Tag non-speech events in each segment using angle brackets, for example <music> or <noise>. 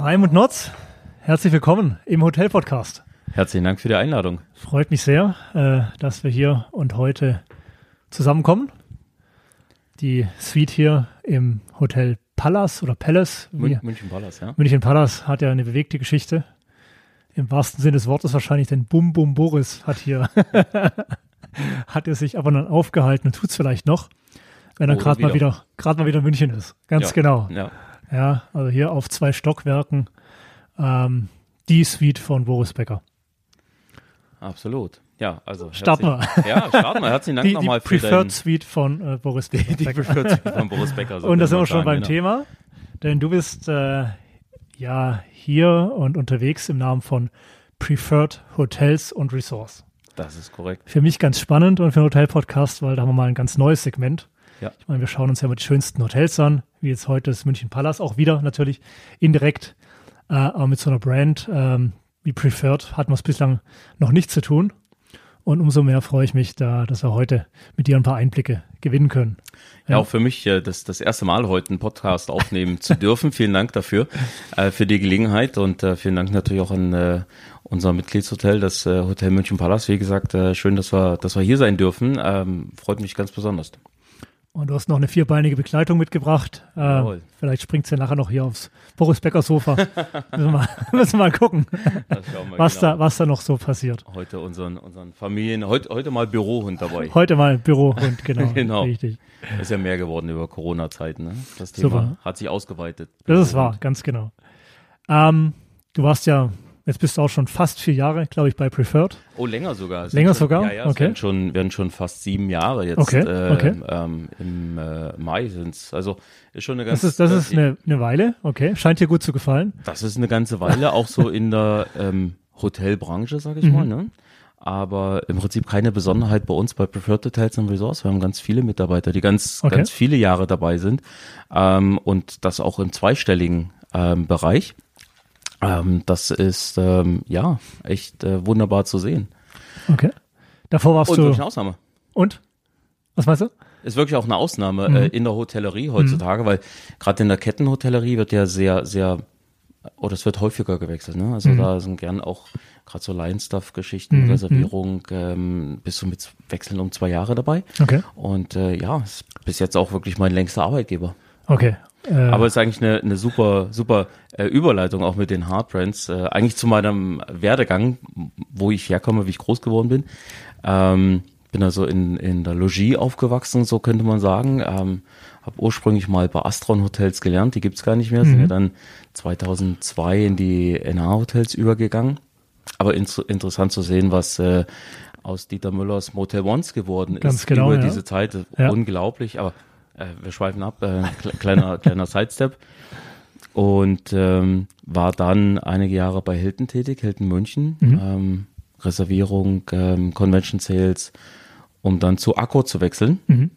Heim und Notz, herzlich willkommen im Hotel-Podcast. Herzlichen Dank für die Einladung. Freut mich sehr, äh, dass wir hier und heute zusammenkommen. Die Suite hier im Hotel Palace oder Palace. München Palace, ja. München Palace hat ja eine bewegte Geschichte. Im wahrsten Sinne des Wortes wahrscheinlich, denn Bum Bum Boris hat hier, <laughs> hat er sich aber dann aufgehalten und tut es vielleicht noch, wenn er gerade mal wieder. wieder, gerade mal wieder in München ist. Ganz Ja. genau. Ja, Ja, also hier auf zwei Stockwerken ähm, die Suite von Boris Becker. absolut. Ja, also. Starten herzlich- Ja, starten wir. Herzlichen Dank Die, die nochmal für Preferred Suite von äh, Boris Becker. die Preferred Suite von Boris Becker. so Und da sind wir schon sagen, beim genau. Thema, denn du bist äh, ja hier und unterwegs im Namen von Preferred Hotels und Resorts. Das ist korrekt. Für mich ganz spannend und für einen Hotel-Podcast, weil da haben wir mal ein ganz neues Segment. Ja. Ich meine, wir schauen uns ja mal die schönsten Hotels an, wie jetzt heute das München Palace, auch wieder natürlich indirekt, äh, aber mit so einer Brand ähm, wie Preferred hatten wir es bislang noch nicht zu tun. Und umso mehr freue ich mich, da, dass wir heute mit dir ein paar Einblicke gewinnen können. Ja, auch für mich äh, das, das erste Mal heute einen Podcast aufnehmen zu dürfen. Vielen Dank dafür, äh, für die Gelegenheit und äh, vielen Dank natürlich auch an äh, unser Mitgliedshotel, das äh, Hotel München Palace. Wie gesagt, äh, schön, dass wir, dass wir hier sein dürfen. Ähm, freut mich ganz besonders. Und du hast noch eine vierbeinige Begleitung mitgebracht. Äh, vielleicht springt sie ja nachher noch hier aufs Boris Becker Sofa. <laughs> müssen, wir mal, <laughs> müssen wir mal gucken, wir was, genau. da, was da noch so passiert. Heute unseren, unseren Familien, heute, heute mal Bürohund dabei. <laughs> Heute mal Bürohund, genau. Genau. Richtig. Ist ja mehr geworden über Corona-Zeiten. Ne? Das Thema Super. hat sich ausgeweitet. Das ist wahr, ganz genau. Ähm, du warst ja, jetzt bist du auch schon fast vier Jahre, glaube ich, bei Preferred. Oh, länger sogar. Es Länger sind schon, sogar? Ja, ja, es Okay. werden schon, werden schon fast sieben Jahre jetzt. Okay, äh, okay. Ähm, Im äh, Mai sind's. Also ist schon eine ganz. Das ist, das ist eine, eine Weile, okay. Scheint dir gut zu gefallen. das ist eine ganze Weile, auch so in der ähm, Hotelbranche, sage ich Mhm. mal. Ne? Aber im Prinzip keine Besonderheit bei uns bei Preferred Hotels and Resorts. Wir haben ganz viele Mitarbeiter, die ganz, Okay. ganz viele Jahre dabei sind. Ähm, und das auch im zweistelligen ähm, Bereich. Ähm, das ist ähm, ja echt äh, wunderbar zu sehen. Okay. Davor warst Und du. wirklich eine Ausnahme. Und? Was meinst du? Ist wirklich auch eine Ausnahme Mhm. äh, in der Hotellerie heutzutage, weil gerade in der Kettenhotellerie wird ja sehr, sehr, oder es wird häufiger gewechselt. Ne? Mhm. Also da sind gern auch gerade so Line-Stuff-Geschichten, Reservierung, ähm, bis du mit Wechseln um zwei Jahre dabei. Okay. Und äh, ja, ist bis jetzt auch wirklich mein längster Arbeitgeber. Okay. Äh, Aber es ist eigentlich eine, eine super, super äh, Überleitung auch mit den Hardbrands. Äh, eigentlich zu meinem Werdegang, wo ich herkomme, wie ich groß geworden bin. Ähm, bin also in, in der Logis aufgewachsen, so könnte man sagen. Ähm, habe ursprünglich mal bei Astron Hotels gelernt, die gibt's gar nicht mehr. Sind ja dann 2002 in die NH Hotels übergegangen. Aber ins, interessant zu sehen, was äh, aus Dieter Müllers Motel Ones geworden Ganz ist genau, über ja. diese Zeit. Ja. Unglaublich, aber äh, wir schweifen ab. Äh, kle- kleiner, <laughs> kleiner Sidestep. Und ähm, war dann einige Jahre bei Hilton tätig, Hilton München. Ähm, Reservierung, ähm, Convention Sales, um dann zu Akko zu wechseln.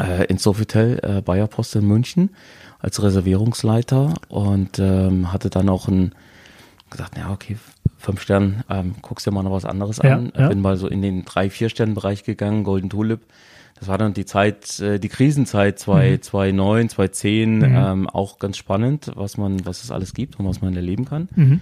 Äh, ins Sofitel äh, Bayer Post in München als Reservierungsleiter und ähm, hatte dann auch ein gesagt, ja, okay, fünf Sterne, ähm, guckst dir mal noch was anderes Ja, an. ja. Bin mal so in den drei, vier Sternen Bereich gegangen, Golden Tulip. Das war dann die Zeit, äh, die Krisenzeit 2, 2009, 2010, ähm, auch ganz spannend, was man, was es alles gibt und was man erleben kann. Mhm.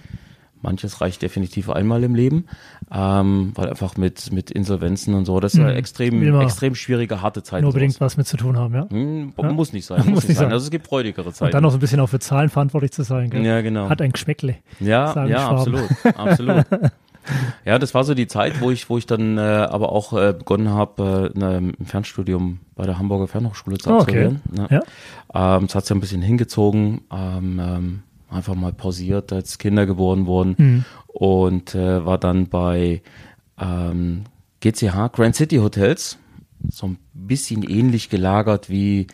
Manches reicht definitiv einmal im Leben, ähm, weil einfach mit, mit Insolvenzen und so, das ist eine extrem, Immer. extrem schwierige, harte Zeit. nur unbedingt sowas. was mit zu tun haben, ja. Hm, Muss nicht sein, <laughs> muss, Muss nicht sein. sein. Also es gibt freudigere Zeiten. Und dann noch so ein bisschen auch für Zahlen verantwortlich zu sein, gell? ja, genau. Hat ein Geschmäckle. Ja, ja, absolut, absolut. <laughs> <laughs> Ja, das war so die Zeit, wo ich, wo ich dann äh, aber auch äh, begonnen habe, äh, ne, ein Fernstudium bei der Hamburger Fernhochschule zu Ah, okay. absolvieren. Ne? Ja. Ähm, es hat sich ein bisschen hingezogen, ähm, ähm, einfach mal pausiert, als Kinder geboren wurden Mhm. und äh, war dann bei ähm, GCH Grand City Hotels, so ein bisschen ähnlich gelagert wie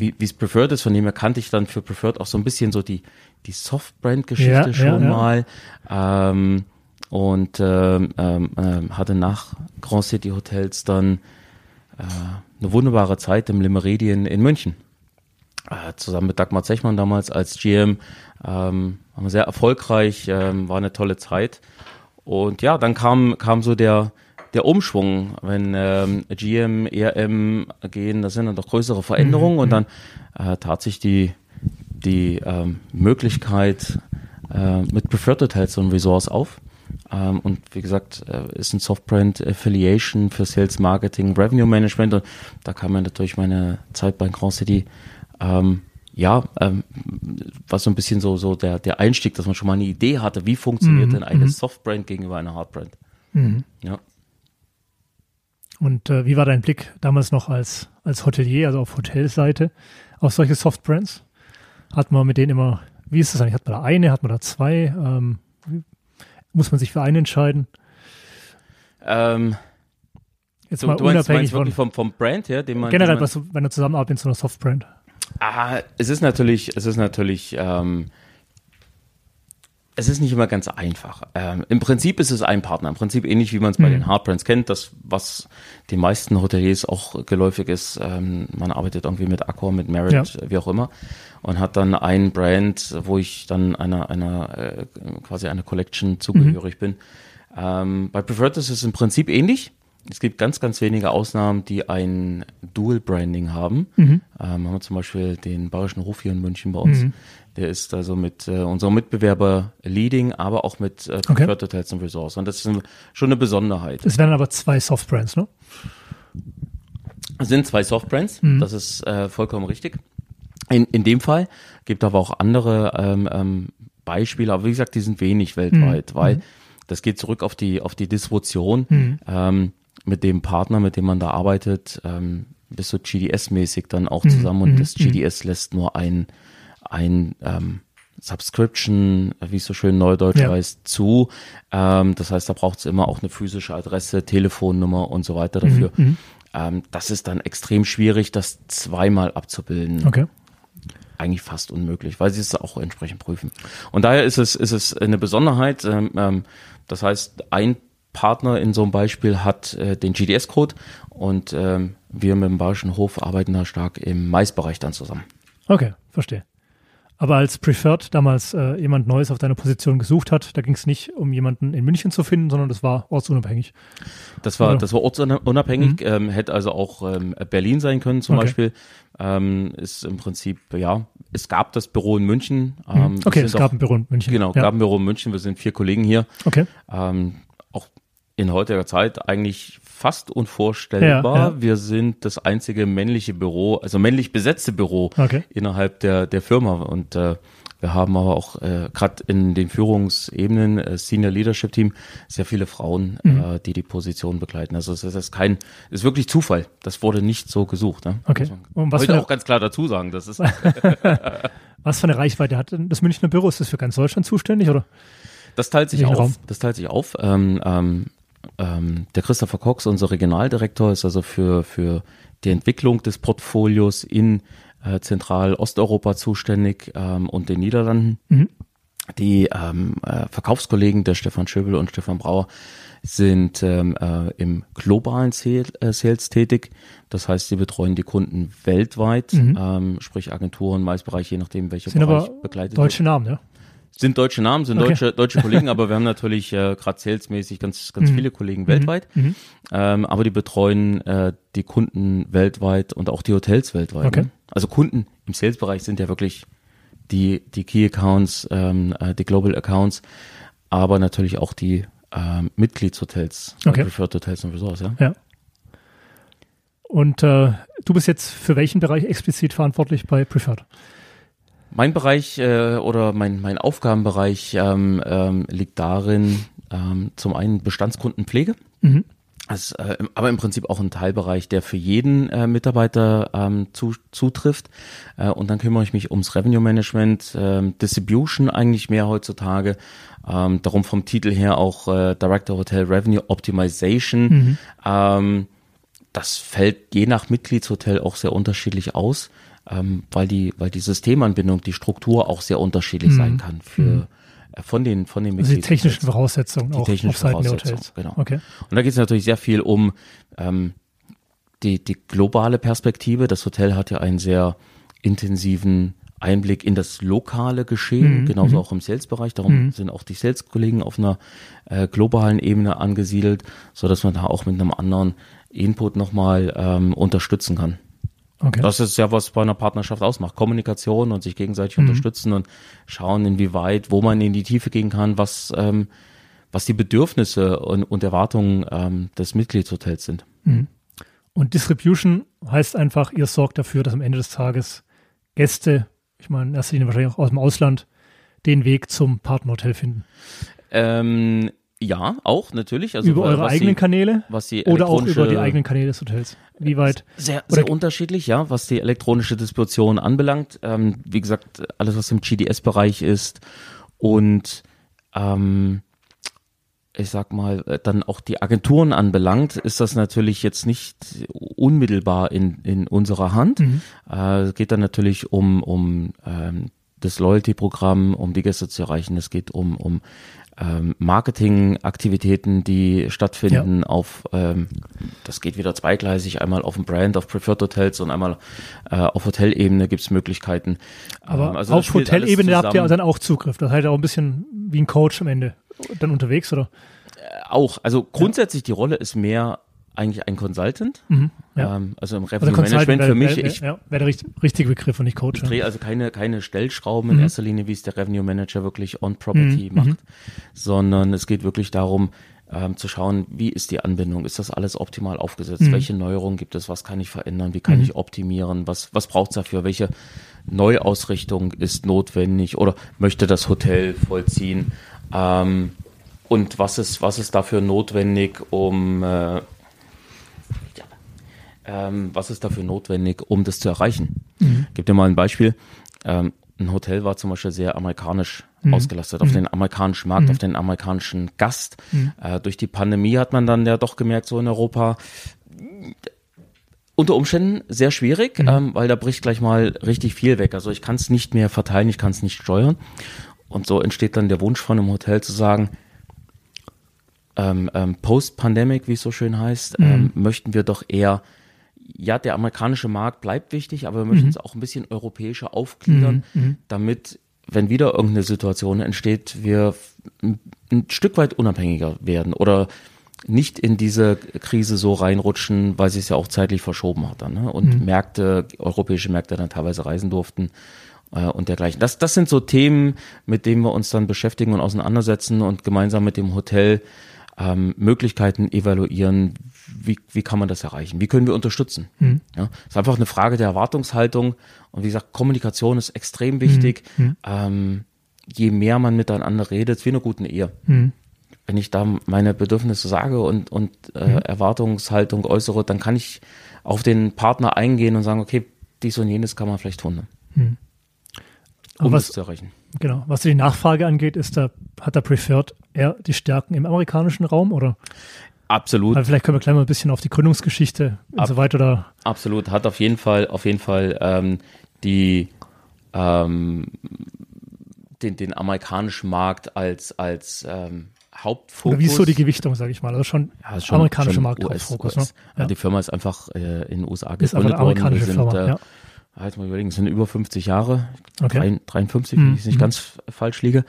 wie es Preferred ist, von dem her kannte ich dann für Preferred auch so ein bisschen so die die Soft-Brand-Geschichte ja, schon ja. mal ähm, und ähm, ähm, ähm, hatte nach Grand City Hotels dann äh, eine wunderbare Zeit im Le Meridien in München. Äh, zusammen mit Dagmar Zechmann damals als GM. Ähm, waren wir sehr erfolgreich, ähm, war eine tolle Zeit. Und ja, dann kam, kam so der, der Umschwung, wenn ähm, GM, ERM gehen, das sind dann doch größere Veränderungen und dann äh, tat sich die, die ähm, Möglichkeit äh, mit Preferred Hotels und Resource auf. Ähm, und wie gesagt, äh, ist ein Softbrand Affiliation für Sales Marketing, Revenue Management. Und da kam mir natürlich meine Zeit bei Grand City ähm, ja, ähm, was so ein bisschen so, so der, der Einstieg, dass man schon mal eine Idee hatte, wie funktioniert mhm. denn eine mhm. Softbrand gegenüber einer Hardbrand. Mhm. Ja. Und äh, wie war dein Blick damals noch als, als Hotelier, also auf Hotelseite, auf solche Softbrands? Hat man mit denen immer, wie ist das eigentlich? Hat man da eine, hat man da zwei? Ähm, muss man sich für einen entscheiden? Ähm, Jetzt mal du meinst, unabhängig meinst von, vom, vom Brand her, den man. Generell, den man, was, wenn du zusammenarbeitest mit so einer Softbrand. Ah, es ist natürlich, es ist natürlich, ähm, es ist nicht immer ganz einfach. Ähm, Im Prinzip ist es ein Partner. Im Prinzip ähnlich wie man es bei mhm. den Hardbrands kennt, das, was den meisten Hoteliers auch geläufig ist. Ähm, man arbeitet irgendwie mit Accor, mit Merit, ja. wie auch immer. Und hat dann ein Brand, wo ich dann einer, einer äh, quasi einer Collection zugehörig mhm. bin. Ähm, bei Preferred ist es im Prinzip ähnlich. Es gibt ganz, ganz wenige Ausnahmen, die ein Dual-Branding haben. Mhm. Ähm, haben wir zum Beispiel den Bayerischen Hof hier in München bei uns. Mhm. Der ist also mit äh, unserem Mitbewerber Leading, aber auch mit äh, Preferred okay. Hotels and Resorts. Und das ist schon eine Besonderheit. Es werden aber zwei Softbrands, ne? Es sind zwei Softbrands, mhm. das ist äh, vollkommen richtig. In, in dem Fall gibt aber auch andere ähm, ähm, Beispiele, aber wie gesagt, die sind wenig weltweit, mhm. weil mhm. das geht zurück auf die auf die Distribution. Mhm. Ähm, mit dem Partner, mit dem man da arbeitet, ähm, bist du GDS-mäßig dann auch mhm, zusammen und mhm, das mhm. GDS lässt nur ein, ein ähm, Subscription, wie es so schön neudeutsch ja. heißt, zu. Ähm, das heißt, da braucht es immer auch eine physische Adresse, Telefonnummer und so weiter dafür. Mhm, ähm, das ist dann extrem schwierig, das zweimal abzubilden. Okay. Eigentlich fast unmöglich, weil sie es auch entsprechend prüfen. Und daher ist es, ist es eine Besonderheit. Ähm, ähm das heißt, ein Partner in so einem Beispiel hat äh, den GDS-Code und ähm, wir mit dem Bayerischen Hof arbeiten da stark im Maisbereich dann zusammen. Okay, verstehe. Aber als Preferred damals äh, jemand Neues auf deiner Position gesucht hat, da ging es nicht um jemanden in München zu finden, sondern das war ortsunabhängig. Das war, das war ortsunabhängig, mhm. ähm, hätte also auch ähm, Berlin sein können zum okay. Beispiel. Ähm, ist im Prinzip, ja, es gab das Büro in München. Mhm. Ähm, okay, es gab auch, ein Büro in München. Genau, ja. gab ein Büro in München. Wir sind vier Kollegen hier. Okay. Ähm, in heutiger Zeit eigentlich fast unvorstellbar. Ja, ja. Wir sind das einzige männliche Büro, also männlich besetzte Büro okay. innerhalb der, der Firma. Und äh, wir haben aber auch äh, gerade in den Führungsebenen, äh, Senior Leadership Team, sehr viele Frauen, mhm. äh, die die Position begleiten. Also es ist kein, ist wirklich Zufall. Das wurde nicht so gesucht. Ne? Okay. Und was heute auch ganz klar dazu sagen. Das ist <laughs> was für eine Reichweite hat denn das Münchner Büro? Ist das für ganz Deutschland zuständig oder? Das teilt sich auf. Raum? Das teilt sich auf. Ähm, ähm, ähm, der Christopher Cox, unser Regionaldirektor, ist also für, für die Entwicklung des Portfolios in äh, Zentral-Osteuropa zuständig ähm, und den Niederlanden. Mhm. Die ähm, äh, Verkaufskollegen, der Stefan Schöbel und Stefan Brauer, sind ähm, äh, im globalen Sales, äh, Sales tätig. Das heißt, sie betreuen die Kunden weltweit, mhm. ähm, sprich Agenturen, Maisbereich, je nachdem, welcher sind Bereich aber begleitet deutsche wird. Namen, ja? Sind deutsche Namen, sind okay. deutsche, deutsche Kollegen, aber wir haben natürlich äh, gerade salesmäßig ganz, ganz mhm. viele Kollegen mhm. weltweit. Mhm. Ähm, aber die betreuen äh, die Kunden weltweit und auch die Hotels weltweit. Okay. Ne? Also Kunden im Sales-Bereich sind ja wirklich die, die Key Accounts, ähm, äh, die Global Accounts, aber natürlich auch die ähm, Mitgliedshotels, okay. Preferred Hotels und Resorts, ja. ja. Und äh, du bist jetzt für welchen Bereich explizit verantwortlich bei Preferred? Mein Bereich äh, oder mein, mein Aufgabenbereich ähm, ähm, liegt darin, ähm, zum einen Bestandskundenpflege. Mhm. Das, äh, aber im Prinzip auch ein Teilbereich, der für jeden äh, Mitarbeiter ähm, zu, zutrifft. Äh, und dann kümmere ich mich ums Revenue Management, ähm, Distribution eigentlich mehr heutzutage. Ähm, darum vom Titel her auch äh, Director Hotel Revenue Optimization. Mhm. Ähm, das fällt je nach Mitgliedshotel auch sehr unterschiedlich aus ähm, weil die, weil die Systemanbindung, die Struktur auch sehr unterschiedlich mhm. sein kann für mhm. äh, von den von den also die technischen Voraussetzungen die auch technischen auf Seiten der Hotels. Genau. Okay. Und da geht es natürlich sehr viel um ähm, die die globale Perspektive. Das Hotel hat ja einen sehr intensiven Einblick in das lokale Geschehen, mhm. genauso mhm. auch im Sales-Bereich. Darum mhm. sind auch die Sales-Kollegen auf einer äh, globalen Ebene angesiedelt, so dass man da auch mit einem anderen Input nochmal ähm, unterstützen kann. Okay. Das ist ja, was bei einer Partnerschaft ausmacht. Kommunikation und sich gegenseitig mhm. unterstützen und schauen, inwieweit, wo man in die Tiefe gehen kann, was, ähm, was die Bedürfnisse und, und Erwartungen ähm, des Mitgliedshotels sind. Mhm. Und Distribution heißt einfach, ihr sorgt dafür, dass am Ende des Tages Gäste, ich meine, in erster Linie wahrscheinlich auch aus dem Ausland, den Weg zum Partnerhotel finden. Ähm, ja, auch natürlich. Also, über eure eigenen die, Kanäle was die oder auch über die eigenen Kanäle des Hotels. Wie weit? Sehr, sehr unterschiedlich, ja, was die elektronische Distribution anbelangt. Ähm, wie gesagt, alles, was im GDS-Bereich ist und ähm, ich sag mal, dann auch die Agenturen anbelangt, ist das natürlich jetzt nicht unmittelbar in, in unserer Hand. Mhm. Äh, es geht dann natürlich um, um ähm, das Loyalty-Programm, um die Gäste zu erreichen. Es geht um, um ähm, Marketingaktivitäten, die stattfinden ja. auf, ähm, das geht wieder zweigleisig, einmal auf dem Brand, auf Preferred Hotels und einmal äh, auf Hotelebene gibt es Möglichkeiten. Aber ähm, also auf Hotelebene habt ihr dann auch Zugriff. Das heißt auch ein bisschen wie ein Coach am Ende dann unterwegs, oder? Äh, auch. Also grundsätzlich ja. die Rolle ist mehr eigentlich ein Consultant. Mhm, ja. ähm, also im Revenue also Management für mich. Wär, ich, ja, wäre der richtige Begriff und nicht Coach. Ich drehe also keine, keine Stellschrauben mhm. in erster Linie, wie es der Revenue Manager wirklich on Property mhm, macht, mhm. sondern es geht wirklich darum, ähm, zu schauen, wie ist die Anbindung, ist das alles optimal aufgesetzt, mhm. welche Neuerungen gibt es, was kann ich verändern, wie kann mhm. ich optimieren, was, was braucht es dafür, welche Neuausrichtung ist notwendig oder möchte das Hotel vollziehen ähm, und was ist, was ist dafür notwendig, um äh, ähm, was ist dafür notwendig, um das zu erreichen? Mhm. Ich gebe dir mal ein Beispiel. Ähm, ein Hotel war zum Beispiel sehr amerikanisch mhm. ausgelastet, auf mhm. den amerikanischen Markt, mhm. auf den amerikanischen Gast. Mhm. Äh, durch die Pandemie hat man dann ja doch gemerkt, so in Europa, unter Umständen sehr schwierig, mhm. ähm, weil da bricht gleich mal richtig viel weg. Also ich kann es nicht mehr verteilen, ich kann es nicht steuern. Und so entsteht dann der Wunsch von einem Hotel zu sagen, ähm, ähm, Post-Pandemic, wie es so schön heißt, ähm, möchten wir doch eher ja, der amerikanische Markt bleibt wichtig, aber wir möchten mhm. es auch ein bisschen europäischer aufgliedern, mhm. mhm. damit, wenn wieder irgendeine Situation entsteht, wir ein Stück weit unabhängiger werden oder nicht in diese Krise so reinrutschen, weil sie es ja auch zeitlich verschoben hat dann, ne? und mhm. Märkte, europäische Märkte dann teilweise reisen durften äh, und dergleichen. Das, das sind so Themen, mit denen wir uns dann beschäftigen und auseinandersetzen und gemeinsam mit dem Hotel ähm, Möglichkeiten evaluieren, wie, wie kann man das erreichen? Wie können wir unterstützen? Mhm. Ja, ist einfach eine Frage der Erwartungshaltung. Und wie gesagt, Kommunikation ist extrem wichtig. Mhm. Ähm, je mehr man miteinander redet, wie in einer guten Ehe. Mhm. Wenn ich da meine Bedürfnisse sage und, und äh, mhm. Erwartungshaltung äußere, dann kann ich auf den Partner eingehen und sagen, okay, dies und jenes kann man vielleicht tun. Mhm. Um was, das zu erreichen. Genau. Was die Nachfrage angeht, ist da, hat er Preferred eher die Stärken im amerikanischen Raum oder? Absolut. Aber vielleicht können wir gleich mal ein bisschen auf die Gründungsgeschichte und Ab, so weiter da. Absolut, hat auf jeden Fall, auf jeden Fall ähm, die ähm, den, den amerikanischen Markt als, als ähm, Hauptfokus. Oder wie ist so die Gewichtung, sage ich mal? Also schon, ja, schon amerikanischer Markt US, Hauptfokus. US. Ne? Ja. Die Firma ist einfach äh, in den USA gegründet worden. Wir sind, Firma, äh, ja. Halt mal überlegen, es sind über 50 Jahre, okay. 53, wenn ich es nicht mhm. ganz falsch liege,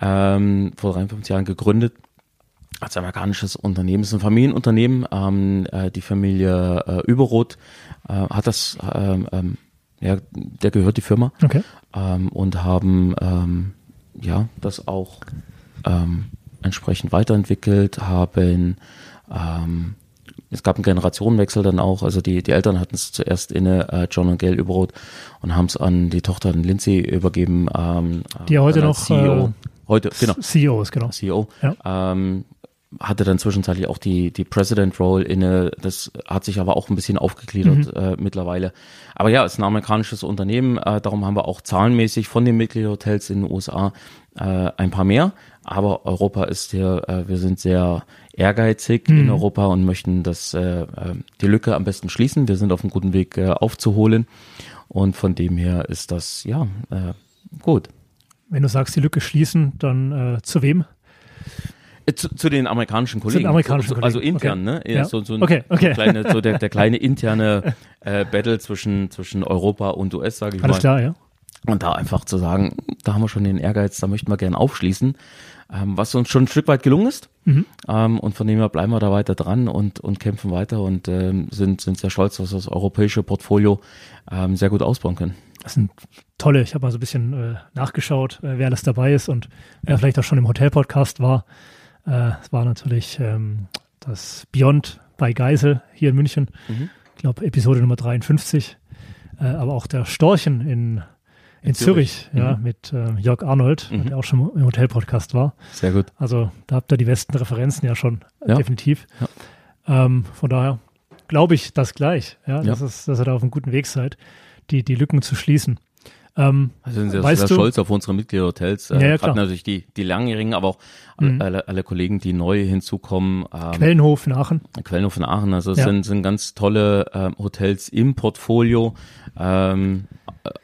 ähm, vor 53 Jahren gegründet als amerikanisches Unternehmen. Es ist ein Familienunternehmen. Ähm, äh, die Familie äh, Überroth äh, hat das, ähm, ähm, ja, der gehört die Firma. Okay. Ähm, und haben ähm, ja das auch ähm, entsprechend weiterentwickelt, haben ähm, es gab einen Generationenwechsel dann auch, also die, die Eltern hatten es zuerst inne, äh, John und Gail Überroth, und haben es an die Tochter Lindsay übergeben. Ähm, die ja heute noch CEO. Äh, heute, genau. CEO ist, genau. CEO. Ja. Ähm, hatte dann zwischenzeitlich auch die, die President-Role inne. Das hat sich aber auch ein bisschen aufgegliedert mhm. äh, mittlerweile. Aber ja, es ist ein amerikanisches Unternehmen. Äh, darum haben wir auch zahlenmäßig von den Mitgliederhotels in den USA äh, ein paar mehr. Aber Europa ist hier, äh, wir sind sehr ehrgeizig mhm. in Europa und möchten das, äh, äh, die Lücke am besten schließen. Wir sind auf einem guten Weg äh, aufzuholen. Und von dem her ist das, ja, äh, gut. Wenn du sagst, die Lücke schließen, dann äh, zu wem? Äh, zu, zu, den amerikanischen Kollegen. Zu den amerikanischen also Kollegen. Also intern, okay. ne? Ja. So, so, okay, okay. So, kleine, so der, der kleine <laughs> interne äh, Battle zwischen, zwischen Europa und US, sage ich Alles mal. klar, ja. Und da einfach zu sagen, da haben wir schon den Ehrgeiz, da möchten wir gerne aufschließen, ähm, was uns schon ein Stück weit gelungen ist. Mhm. Ähm, und von dem her bleiben wir da weiter dran und, und kämpfen weiter und ähm, sind, sind sehr stolz, dass wir das europäische Portfolio ähm, sehr gut ausbauen können. Das sind tolle, ich habe mal so ein bisschen äh, nachgeschaut, äh, wer alles dabei ist und wer vielleicht auch schon im Hotel-Podcast war. Äh, es war natürlich ähm, das Beyond bei Geisel hier in München. Mhm. Ich glaube, Episode Nummer 53. Äh, aber auch der Storchen in in, Zürich, Zürich, ja, mhm. mit äh, Jörg Arnold, mhm. der auch schon im Hotel-Podcast war. Sehr gut. Also da habt ihr die besten Referenzen ja schon, ja. definitiv. Ja. Ähm, von daher glaube ich das gleich, ja, ja. Dass, es, dass ihr da auf einem guten Weg seid, die, die Lücken zu schließen. Ähm, also sind sehr, sehr stolz auf unsere Mitgliederhotels. Äh, ja, ja, Gerade natürlich die, die langjährigen, aber auch mhm. alle, alle Kollegen, die neu hinzukommen. Ähm, Quellenhof in Aachen. Quellenhof in Aachen. Also es ja. sind, sind ganz tolle äh, Hotels im Portfolio, ähm,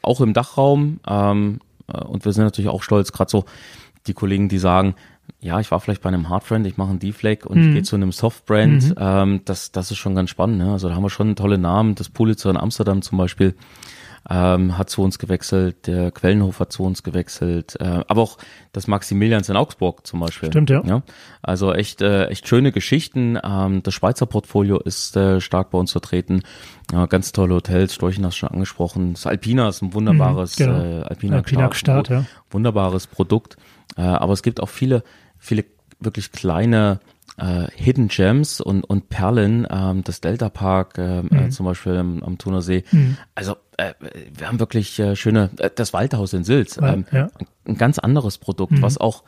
auch im Dachraum. Ähm, äh, und wir sind natürlich auch stolz, gerade so die Kollegen, die sagen, ja, ich war vielleicht bei einem Hardfriend, ich mache einen D-Flag und mhm. ich gehe zu einem Softbrand. Mhm. Ähm, das, das ist schon ganz spannend. Ne? Also da haben wir schon tolle Namen. Das Pulitzer in Amsterdam zum Beispiel ähm, hat zu uns gewechselt, der Quellenhof hat zu uns gewechselt, äh, aber auch das Maximilians in Augsburg zum Beispiel. Stimmt, ja. ja? Also echt, äh, echt schöne Geschichten. Ähm, das Schweizer Portfolio ist äh, stark bei uns vertreten. Ja, ganz tolle Hotels, Storchen hast du schon angesprochen. Das Alpina ist ein wunderbares mhm, genau. äh, Alpina, Alpina Start, ja. wunderbares Produkt. Äh, aber es gibt auch viele, viele wirklich kleine äh, Hidden Gems und, und Perlen, ähm, das Delta Park äh, äh mhm. zum Beispiel am, am Thunersee. Mhm. Also äh, wir haben wirklich äh, schöne, äh, das Waldhaus in Sils, ähm, ja. ein ganz anderes Produkt, mhm. was auch,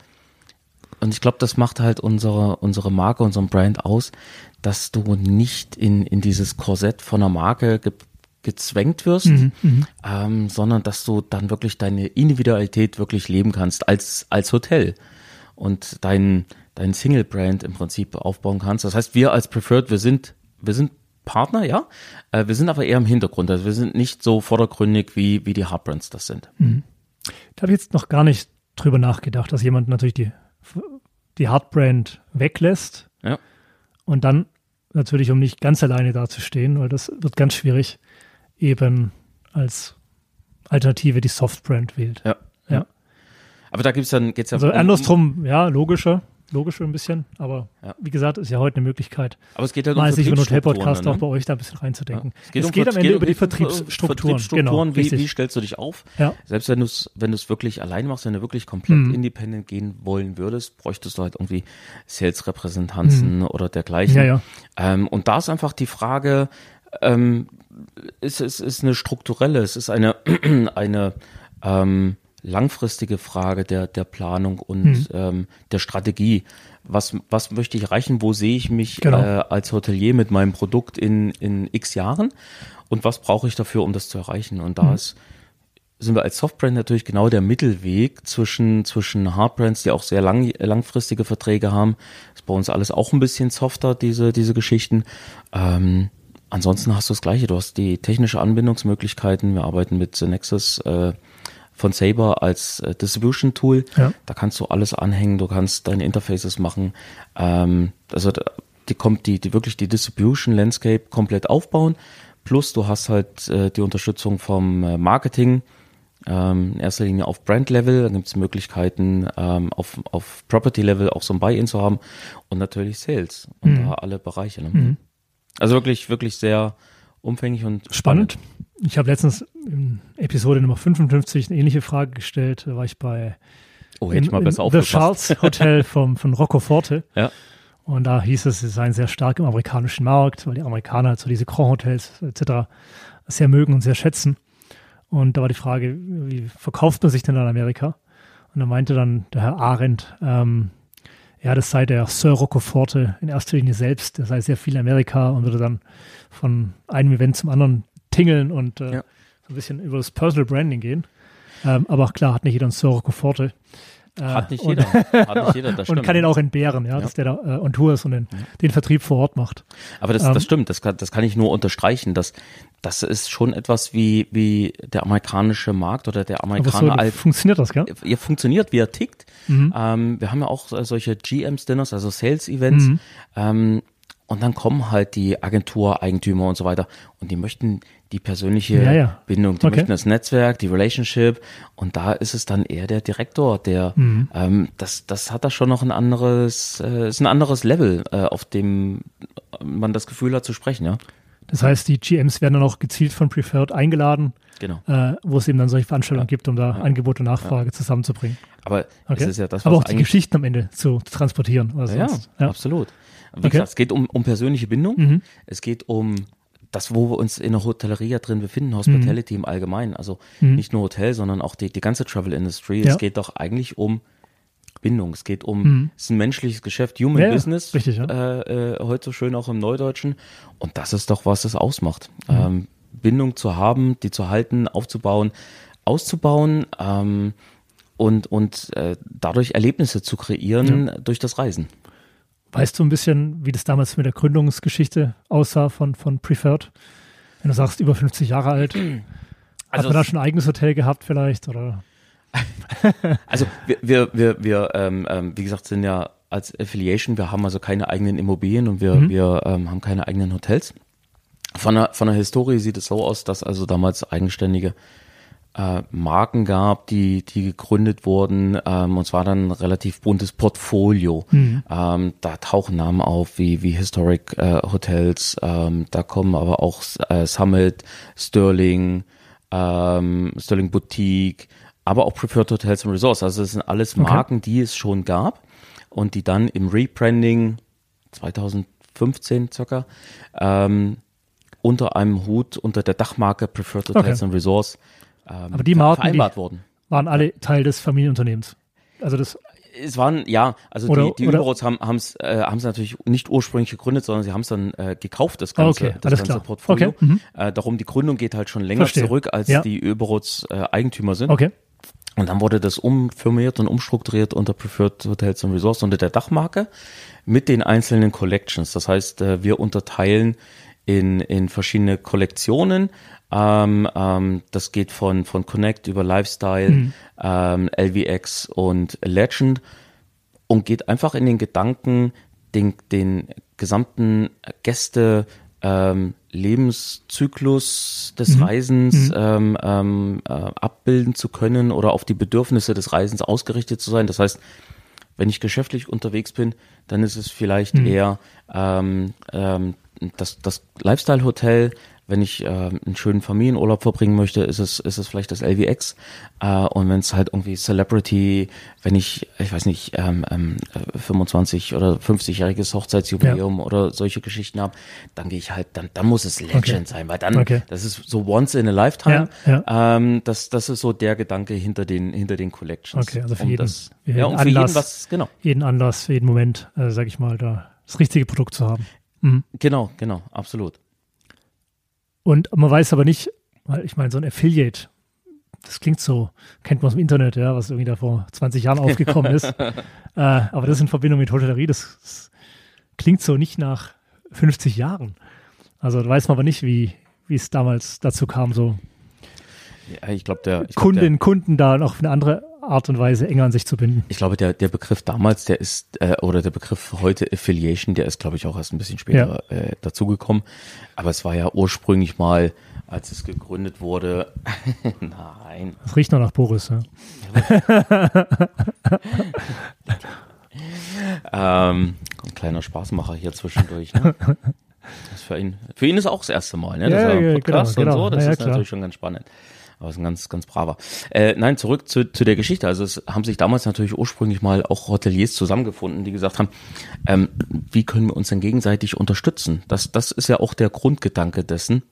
und ich glaube, das macht halt unsere, unsere Marke, unseren Brand aus, dass du nicht in, in dieses Korsett von einer Marke ge gezwängt wirst, mhm, mhm, ähm, sondern dass du dann wirklich deine Individualität wirklich leben kannst als, als Hotel und dein, dein Single-Brand im Prinzip aufbauen kannst. Das heißt, wir als Preferred, wir sind, wir sind Partner, ja. Äh, wir sind aber eher im Hintergrund. Also wir sind nicht so vordergründig, wie, wie die Hardbrands das sind. Mhm. Da habe ich jetzt noch gar nicht drüber nachgedacht, dass jemand natürlich die, die Hardbrand weglässt. Ja. Und dann natürlich, um nicht ganz alleine dazustehen, weil das wird ganz schwierig, eben als Alternative die Softbrand wählt. Ja. ja. Aber da gibt es dann, geht's ja Also um, andersrum, ja, logischer logisch ein bisschen, aber ja. wie gesagt, ist ja heute eine Möglichkeit, aber es geht halt um sich über Hotel-Podcast ne? auch bei euch da ein bisschen reinzudenken. Ja. Es geht, es um geht am Ende über die Vertriebsstrukturen. Vertriebsstrukturen genau, wie, wie, stellst du dich auf? Ja. Selbst wenn du es wenn du es wirklich allein machst, wenn du wirklich komplett mhm. independent gehen wollen würdest, bräuchtest du halt irgendwie Sales-Repräsentanzen mhm. oder dergleichen. Ja, ja. Ähm, und da ist einfach die Frage, ähm, ist, ist, ist eine strukturelle, es ist eine, <clears throat> eine ähm, langfristige Frage der, der Planung und mhm. ähm, der Strategie. Was, was möchte ich erreichen? Wo sehe ich mich genau. äh, als Hotelier mit meinem Produkt in, in x Jahren? Und was brauche ich dafür, um das zu erreichen? Und da mhm. ist, sind wir als Softbrand natürlich genau der Mittelweg zwischen, zwischen Hardbrands, die auch sehr lang, langfristige Verträge haben. Ist bei uns alles auch ein bisschen softer, diese, diese Geschichten. Ähm, ansonsten hast du das Gleiche. Du hast die technische Anbindungsmöglichkeiten. Wir arbeiten mit The Nexus äh, von Saber als äh, Distribution Tool. Ja. Da kannst du alles anhängen, du kannst deine Interfaces machen. Ähm, also die kommt die, die wirklich die Distribution Landscape komplett aufbauen. Plus du hast halt äh, die Unterstützung vom äh, Marketing, ähm, in erster Linie auf Brand-Level, da gibt es Möglichkeiten auf, auf Property-Level auch so ein Buy-in zu haben und natürlich Sales und mhm. da alle Bereiche. Ne? Mhm. Also wirklich, wirklich sehr umfänglich und spannend. spannend. Ich habe letztens in Episode Nummer 55 eine ähnliche Frage gestellt. Da war ich bei oh, in, ich mal besser The Charles Hotel <laughs> vom, von Rocco Forte. Ja. Und da hieß es, es sei sehr stark im amerikanischen Markt, weil die Amerikaner halt so diese Grand Hotels etc. sehr mögen und sehr schätzen. Und da war die Frage, wie verkauft man sich denn in Amerika? Und da meinte dann der Herr Arendt, ähm, ja, das sei der Sir Roccoforte in erster Linie selbst, der sei sehr viel in Amerika und würde dann von einem Event zum anderen tingeln und äh, ja. so ein bisschen über das Personal Branding gehen. Ähm, aber klar, hat nicht jeder einen Sir Roccoforte. Äh, hat nicht jeder. Hat nicht jeder das <laughs> stimmt. und kann ihn auch entbehren, ja, ja. dass der da äh, on Tour ist und den, ja. den Vertrieb vor Ort macht. Aber das, ähm, das stimmt, das kann, das kann ich nur unterstreichen, dass das ist schon etwas wie, wie der amerikanische Markt oder der Amerikaner. So, als, funktioniert das, gell? Ja, funktioniert, wie er tickt. Mhm. Ähm, wir haben ja auch solche GMs-Dinners, also Sales-Events. Mhm. Ähm, Und dann kommen halt die Agentureigentümer und so weiter und die möchten die persönliche Ja, ja. Bindung, die Okay. möchten das Netzwerk, die Relationship und da ist es dann eher der Direktor, der Mhm. ähm, das, das hat da schon noch ein anderes, äh, ist ein anderes Level, äh, auf dem man das Gefühl hat zu sprechen, ja. Das heißt, die GMs werden dann auch gezielt von Preferred eingeladen, Genau. äh, wo es eben dann solche Veranstaltungen gibt, um da Angebot und Nachfrage zusammenzubringen. Aber Okay. ja das, Aber auch die Geschichten am Ende zu transportieren. Oder Ja, sonst. ja, ja. absolut. Wie Okay. gesagt, es geht um, um persönliche Bindung. Mhm. Es geht um das, wo wir uns in der Hotellerie ja drin befinden, Hospitality im Allgemeinen. Also Mhm. nicht nur Hotel, sondern auch die, die ganze Travel Industry. Ja. Es geht doch eigentlich um Bindung. Es geht um, Mhm. es ist ein menschliches Geschäft, Human Ja, ja, Business. richtig, ja. äh, äh, heute so schön auch im Neudeutschen. Und das ist doch, was es ausmacht. Mhm. Ähm, Bindung zu haben, die zu halten, aufzubauen, auszubauen ähm, und, und äh, dadurch Erlebnisse zu kreieren durch das Reisen. Weißt du ein bisschen, wie das damals mit der Gründungsgeschichte aussah von, von Preferred? Wenn du sagst, über 50 Jahre alt. <clears throat> Hat Also man da schon ein eigenes Hotel gehabt vielleicht? Oder? <laughs> Also wir, wir, wir, wir ähm, ähm, wie gesagt, sind ja als Affiliation, wir haben also keine eigenen Immobilien und wir, wir ähm, haben keine eigenen Hotels. Von der, von der Historie sieht es so aus, dass also damals eigenständige äh, Marken gab, die, die gegründet wurden, ähm, und zwar dann ein relativ buntes Portfolio. Ähm, da tauchen Namen auf wie, wie Historic äh, Hotels, ähm, da kommen aber auch äh, Summit, Sterling, ähm, Sterling Boutique, aber auch Preferred Hotels and Resorts. Also das sind alles Marken, die es schon gab und die dann im Rebranding 2015 circa ähm, unter einem Hut, unter der Dachmarke Preferred Hotels Okay. and Resorts ähm, Aber die Marken, vereinbart die- wurden. Waren alle Teil des Familienunternehmens? Also das, Es waren, ja, also Oder- die, die oder- Überrots haben es äh, haben's natürlich nicht ursprünglich gegründet, sondern sie haben es dann äh, gekauft, das ganze, Okay, das ganze klar. Portfolio. Okay, mhm. Äh, darum, die Gründung geht halt schon länger Verstehe. zurück, als Ja. die Überrots äh, Eigentümer sind. okay. Und dann wurde das umfirmiert und umstrukturiert unter Preferred Hotels and Resorts unter der Dachmarke mit den einzelnen Collections. Das heißt, äh, wir unterteilen in, in verschiedene Kollektionen. Ähm, ähm, das geht von, von Connect über Lifestyle, ähm, LVX und Legend und geht einfach in den Gedanken, den, den gesamten Gäste ähm, Lebenszyklus des Reisens ähm, ähm, äh, abbilden zu können oder auf die Bedürfnisse des Reisens ausgerichtet zu sein. Das heißt, wenn ich geschäftlich unterwegs bin, dann ist es vielleicht eher ähm, ähm, das, das Lifestyle-Hotel. Wenn ich ähm, einen schönen Familienurlaub verbringen möchte, ist es, ist es vielleicht das LVX. Äh, und wenn es halt irgendwie Celebrity, wenn ich, ich weiß nicht, ähm, ähm, äh, 25 oder 50-jähriges Hochzeitsjubiläum oder solche Geschichten habe, dann gehe ich halt, dann, dann muss es Legend Okay. sein, weil dann, Okay. das ist so once in a lifetime. Ja, Ähm, das, das ist so der Gedanke hinter den, hinter den Collections. Okay, also für Um jeden- das, für ja, jeden und für jeden Anlass. was, genau. Jeden Anlass, jeden Moment, äh, sag ich mal, da das richtige Produkt zu haben. Genau, genau, absolut. Und man weiß aber nicht, weil ich meine, so ein Affiliate, das klingt so, kennt man aus dem Internet, ja, was irgendwie da vor 20 Jahren <laughs> aufgekommen ist. äh, aber das in Verbindung mit Hotellerie, das, das klingt so nicht nach 50 Jahren. Also da weiß man aber nicht, wie, es damals dazu kam, so Ja, ich glaube, der, ich glaub, Kundinnen, Kunden da noch eine andere Art und Weise enger an sich zu binden. ich glaube, der, der Begriff damals, der ist, äh, oder der Begriff heute Affiliation, der ist, glaube ich, auch erst ein bisschen später äh, dazugekommen. Aber es war ja ursprünglich mal, als es gegründet wurde, <laughs> nein, Das riecht noch nach Boris, ja. <laughs> ähm, ein kleiner Spaßmacher hier zwischendurch. Ne? <laughs> Das ist für ihn, für ihn ist auch das erste Mal, ne? Das Ja, ist ja ja, ein Podcast genau, und genau. so, das Ja, ja, ist natürlich schon ganz spannend. Aber es ist ein ganz, ganz braver. Äh, nein, zurück zu, zu der Geschichte. Also es haben sich damals natürlich ursprünglich mal auch Hoteliers zusammengefunden, die gesagt haben, ähm, wie können wir uns denn gegenseitig unterstützen? Das, das ist ja auch der Grundgedanke dessen,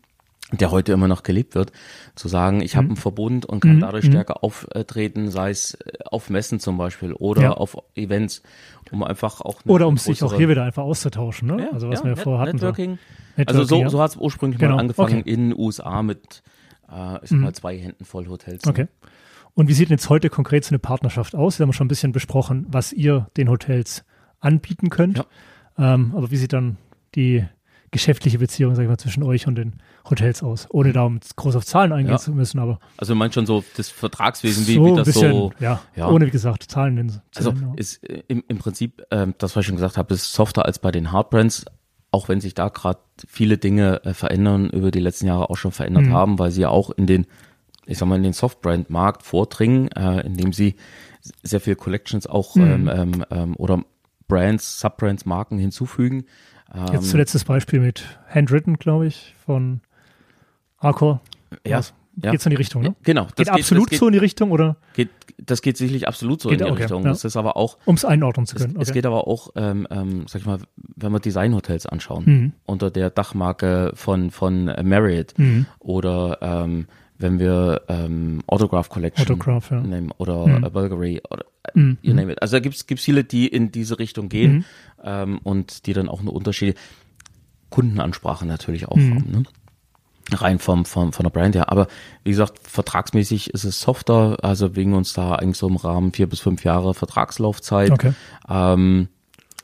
der heute immer noch gelebt wird, zu sagen, ich Mhm. habe einen Verbund und kann dadurch stärker auftreten, sei es äh, auf Messen zum Beispiel oder Ja. auf Events, um einfach auch Oder um sich auch hier wieder einfach auszutauschen, ne? ja, also was ja, wir vorher hatten. Networking. Networking, Also so, so hat es ursprünglich Genau, mal angefangen okay. in den USA mit, äh, ich sag mal, zwei Händen voll Hotels. Okay. Und wie sieht denn jetzt heute konkret so eine Partnerschaft aus? Wir haben schon ein bisschen besprochen, was ihr den Hotels anbieten könnt. Ja. Ähm, aber wie sieht dann die geschäftliche Beziehung, sag ich mal, zwischen euch und den Hotels aus? Ohne da um groß auf Zahlen eingehen Ja. zu müssen, aber Also meinst schon so das Vertragswesen, wie, so wie das bisschen, so. ja, ja. ohne wie gesagt Zahlen nennen. zu Also nennen, ist äh, im, im Prinzip, ähm, das was ich schon gesagt habe, ist softer als bei den Hardbrands. Auch wenn sich da gerade viele Dinge äh, verändern, über die letzten Jahre auch schon verändert Mhm. haben, weil sie ja auch in den, ich sag mal, in den Softbrand-Markt vordringen, äh, indem sie sehr viel Collections auch Mhm. ähm, ähm, ähm, oder Brands, Subbrands, Marken hinzufügen. Ähm, Jetzt zuletzt das Beispiel mit Handwritten, glaube ich, von Arcor. ja, Was? Ja. Geht's in die Richtung, ne? Genau. Geht absolut das geht, so in die Richtung oder Geht, das geht sicherlich absolut so Geht in die okay, Richtung. ja. Das ist aber auch, um es einordnen zu es, können? es geht aber auch, ähm, ähm, sag ich mal, wenn wir Designhotels anschauen, Mhm. unter der Dachmarke von, von äh, Marriott Mhm. oder ähm, wenn wir ähm, Autograph Collection Autograph, ja. nehmen oder Mhm. äh, Bulgari oder äh, Mhm. you name it. Also da gibt's gibt's viele, die in diese Richtung gehen Mhm. ähm, und die dann auch eine Unterschiede Kundenansprache natürlich auch Mhm. haben. Ne? Rein vom, vom, von der Brand her. Aber wie gesagt, vertragsmäßig ist es softer, also wegen uns da eigentlich so im Rahmen vier bis fünf Jahre Vertragslaufzeit. Okay. Ähm,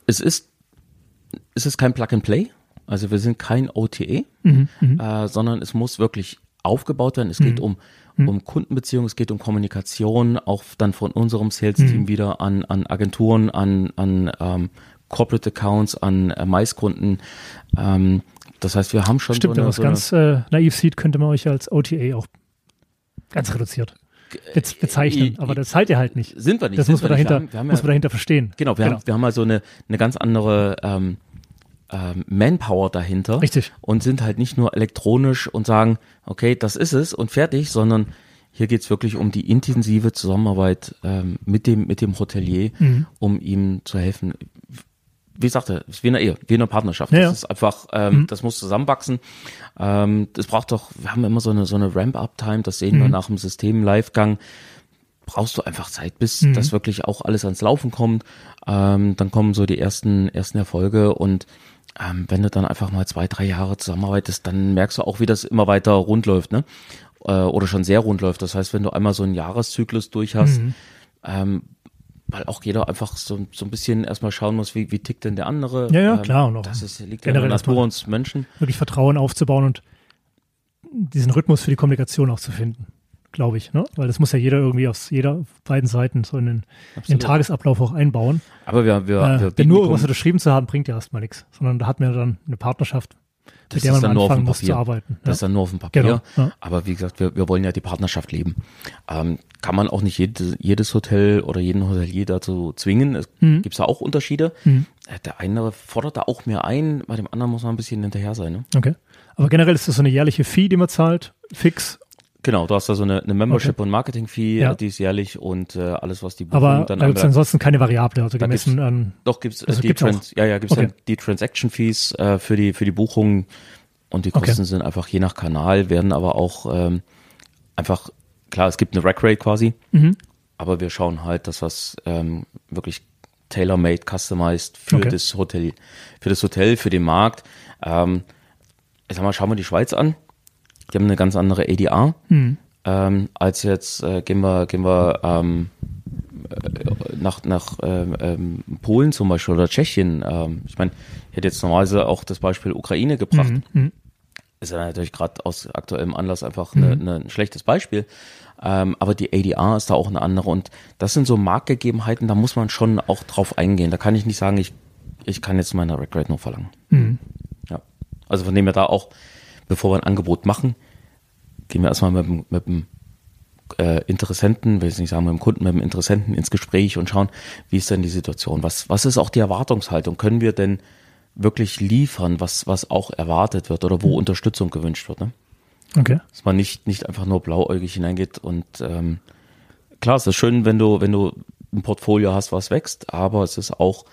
es ist, es ist kein Plug and Play. Also wir sind kein OTA, Mhm. Mhm. äh, sondern es muss wirklich aufgebaut werden. Es geht um, um Kundenbeziehungen, es geht um Kommunikation, auch dann von unserem Sales-Team Mhm. wieder an, an Agenturen, an, an ähm, Corporate Accounts, an äh, Maiskunden. Ähm, das heißt, wir haben schon Stimmt, so wenn eine, man es so ganz äh, naiv sieht, könnte man euch als OTA auch ganz reduziert bez bezeichnen. äh, Aber das seid ihr halt nicht. sind wir nicht. Das muss man dahinter, Wir haben, wir haben muss man dahinter verstehen. Genau, wir, Haben, wir haben also eine, eine ganz andere ähm, ähm, Manpower dahinter. Richtig. Und sind halt nicht nur elektronisch und sagen, okay, das ist es und fertig, sondern hier geht's wirklich um die intensive Zusammenarbeit ähm, mit, dem, mit dem Hotelier, Mhm. um ihm zu helfen. Wie gesagt, es ist wie eine Ehe, wie eine Partnerschaft. Ja, das ja. ist einfach, ähm, das muss zusammenwachsen. Ähm, das braucht doch, wir haben immer so eine, so eine Ramp-Up-Time, das sehen wir Mhm. nach dem System-Livegang brauchst du einfach Zeit, bis Mhm. das wirklich auch alles ans Laufen kommt. Ähm, dann kommen so die ersten, ersten Erfolge und ähm, wenn du dann einfach mal zwei, drei Jahre zusammenarbeitest, dann merkst du auch, wie das immer weiter rund läuft, ne? Äh, oder schon sehr rund läuft. Das heißt, wenn du einmal so einen Jahreszyklus durch hast, Mhm. ähm, weil auch jeder einfach so, so ein bisschen erstmal schauen muss, wie, wie tickt denn der andere. Ja, ja, Ähm, klar, und auch Das ist, liegt ja in generell der Natur uns Menschen. Wirklich Vertrauen aufzubauen und diesen Rhythmus für die Kommunikation auch zu finden, glaube ich. Ne? Weil das muss ja jeder irgendwie aus jeder beiden Seiten so in den, in den. Tagesablauf auch einbauen. Aber wir, wir, Äh, wir denn nur irgendwas unterschrieben zu haben, bringt ja erstmal nichts. Sondern da hat man ja dann eine Partnerschaft, Das mit ist dann nur auf dem Papier. arbeiten. Das ist ja. dann nur auf dem Papier. Genau, ja. Aber wie gesagt, wir, wir wollen ja die Partnerschaft leben. Ähm, kann man auch nicht jede, jedes Hotel oder jeden Hotelier dazu zwingen. Es Mhm. gibt da auch Unterschiede. Mhm. Äh, Der eine fordert da auch mehr ein, bei dem anderen muss man ein bisschen hinterher sein. Ne? Okay. Aber generell ist das so eine jährliche Fee, die man zahlt, fix. Genau, du hast da so eine, eine Membership- und Marketing-Fee, Ja. äh, die ist jährlich und äh, alles, was die Buchung Aber dann da gibt es ansonsten keine Variable, also gemessen an. Doch, gibt's, äh, Also die gibt's Trans ja, ja, gibt's Okay. dann die Transaction-Fees äh, für die für die Buchung und die Okay. Kosten sind einfach je nach Kanal, werden aber auch ähm, einfach, klar, es gibt eine Rack-Rate quasi, Mhm. aber wir schauen halt, dass was ähm, wirklich tailor-made, customized für Okay. das Hotel, für das Hotel, für den Markt. Ähm, ich sag mal, schauen wir die Schweiz an. Die haben eine ganz andere ADR. Mhm. Ähm, als jetzt äh, gehen wir, gehen wir ähm, äh, nach, nach ähm, ähm, Polen zum Beispiel oder Tschechien. Ähm, ich meine, ich hätte jetzt normalerweise auch das Beispiel Ukraine gebracht. Mhm. Mhm. Ist ja natürlich gerade aus aktuellem Anlass einfach eine, eine, ein schlechtes Beispiel. Ähm, aber die ADR ist da auch eine andere. Und das sind so Marktgegebenheiten, da muss man schon auch drauf eingehen. Da kann ich nicht sagen, ich, ich kann jetzt meine Rack Rate nur verlangen. Mhm. Ja. Also von dem her da auch, bevor wir ein Angebot machen, gehen wir erstmal mit, dem- mit dem äh, Interessenten, will ich nicht sagen mit dem Kunden, mit dem Interessenten ins Gespräch und schauen, wie ist denn die Situation? Was, was ist auch die Erwartungshaltung? Können wir denn wirklich liefern, was, was auch erwartet wird oder wo Unterstützung gewünscht wird? Ne? Okay. Dass man nicht, nicht einfach nur blauäugig hineingeht und ähm, klar, es ist schön, wenn du, wenn du ein Portfolio hast, was wächst, aber es ist auch